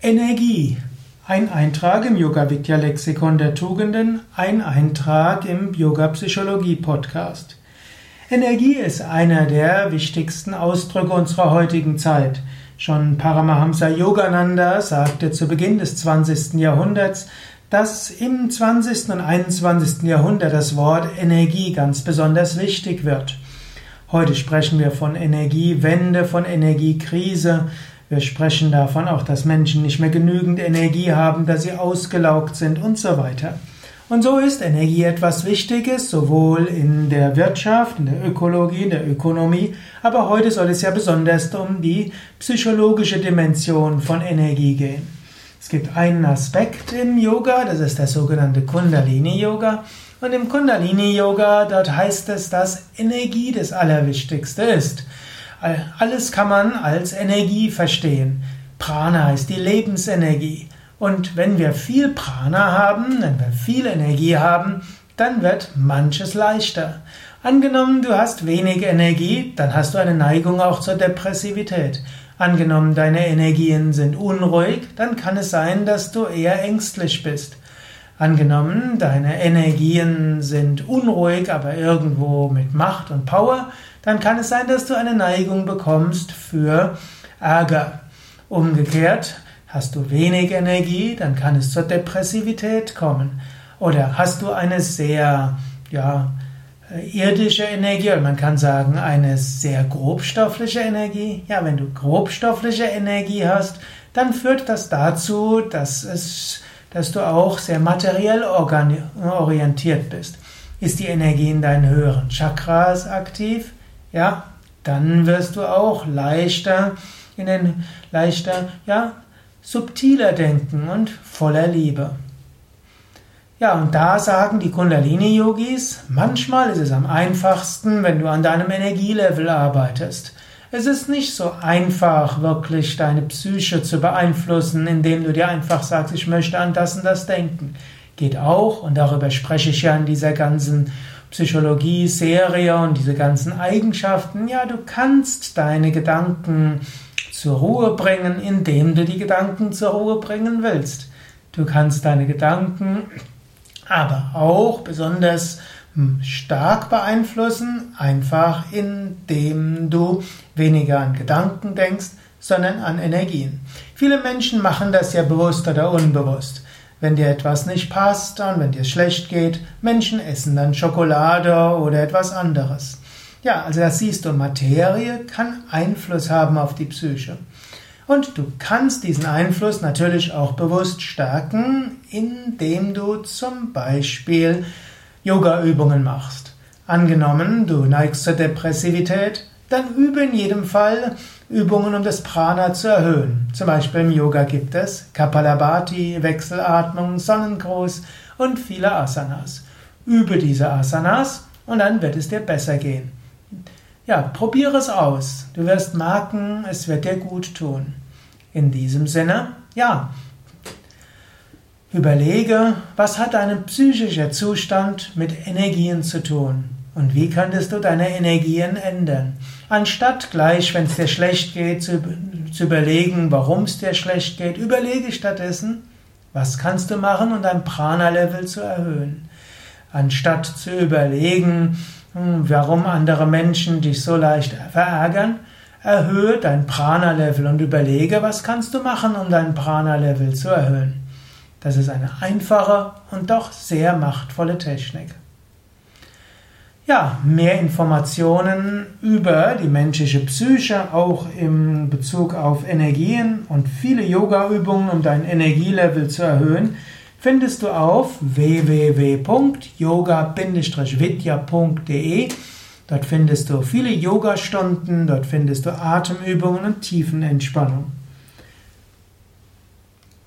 Energie. Ein Eintrag im Yoga Vidya Lexikon der Tugenden, ein Eintrag im Yoga Psychologie Podcast. Energie ist einer der wichtigsten Ausdrücke unserer heutigen Zeit. Schon Paramahamsa Yogananda sagte zu Beginn des 20. Jahrhunderts, dass im 20. und 21. Jahrhundert das Wort Energie ganz besonders wichtig wird. Heute sprechen wir von Energiewende, von Energiekrise. Wir sprechen davon auch, dass Menschen nicht mehr genügend Energie haben, dass sie ausgelaugt sind und so weiter. Und so ist Energie etwas Wichtiges, sowohl in der Wirtschaft, in der Ökologie, in der Ökonomie, aber heute soll es ja besonders um die psychologische Dimension von Energie gehen. Es gibt einen Aspekt im Yoga, das ist der sogenannte Kundalini Yoga. Und im Kundalini Yoga, dort heißt es, dass Energie das Allerwichtigste ist. Alles kann man als Energie verstehen. Prana ist die Lebensenergie. Und wenn wir viel Prana haben, wenn wir viel Energie haben, dann wird manches leichter. Angenommen, du hast wenig Energie, dann hast du eine Neigung auch zur Depressivität. Angenommen, deine Energien sind unruhig, dann kann es sein, dass du eher ängstlich bist. Angenommen, deine Energien sind unruhig, aber irgendwo mit Macht und Power, dann kann es sein, dass du eine Neigung bekommst für Ärger. Umgekehrt, hast du wenig Energie, dann kann es zur Depressivität kommen. Oder hast du eine sehr, ja, irdische Energie, oder man kann sagen, eine sehr grobstoffliche Energie. Ja, wenn du grobstoffliche Energie hast, dann führt das dazu, dass es, dass du auch sehr materiell orientiert bist. Ist die Energie in deinen höheren Chakras aktiv? ja, dann wirst du auch leichter in den leichter, ja, subtiler denken und voller Liebe. Ja, und da sagen die Kundalini-Yogis, manchmal ist es am einfachsten, wenn du an deinem Energielevel arbeitest. Es ist nicht so einfach, wirklich deine Psyche zu beeinflussen, indem du dir einfach sagst, ich möchte an das und das denken. Geht auch, und darüber spreche ich ja in dieser ganzen Psychologie-Serie und diese ganzen Eigenschaften, ja, du kannst deine Gedanken zur Ruhe bringen, indem du die Gedanken zur Ruhe bringen willst. Du kannst deine Gedanken aber auch besonders stark beeinflussen, einfach indem du weniger an Gedanken denkst, sondern an Energien. Viele Menschen machen das ja bewusst oder unbewusst wenn dir etwas nicht passt und wenn dir es schlecht geht, Menschen essen dann Schokolade oder etwas anderes. Ja, also das siehst du, Materie kann Einfluss haben auf die Psyche. Und du kannst diesen Einfluss natürlich auch bewusst stärken, indem du zum Beispiel Yoga-Übungen machst. Angenommen, du neigst zur Depressivität, dann übe in jedem Fall Übungen, um das Prana zu erhöhen. Zum Beispiel im Yoga gibt es Kapalabhati, Wechselatmung, Sonnengruß und viele Asanas. Übe diese Asanas und dann wird es dir besser gehen. Ja, probiere es aus. Du wirst merken, es wird dir gut tun. In diesem Sinne, ja, überlege, was hat dein psychischer Zustand mit Energien zu tun? Und wie könntest du deine Energien ändern? Anstatt gleich, wenn es dir schlecht geht, zu, zu überlegen, warum es dir schlecht geht, überlege stattdessen, was kannst du machen, um dein Prana-Level zu erhöhen. Anstatt zu überlegen, hm, warum andere Menschen dich so leicht verärgern, erhöhe dein Prana-Level und überlege, was kannst du machen, um dein Prana-Level zu erhöhen. Das ist eine einfache und doch sehr machtvolle Technik. Ja, mehr Informationen über die menschliche Psyche, auch im Bezug auf Energien und viele Yoga-Übungen, um dein Energielevel zu erhöhen, findest du auf www.yoga-vidya.de. Dort findest du viele Yogastunden, dort findest du Atemübungen und Tiefenentspannung.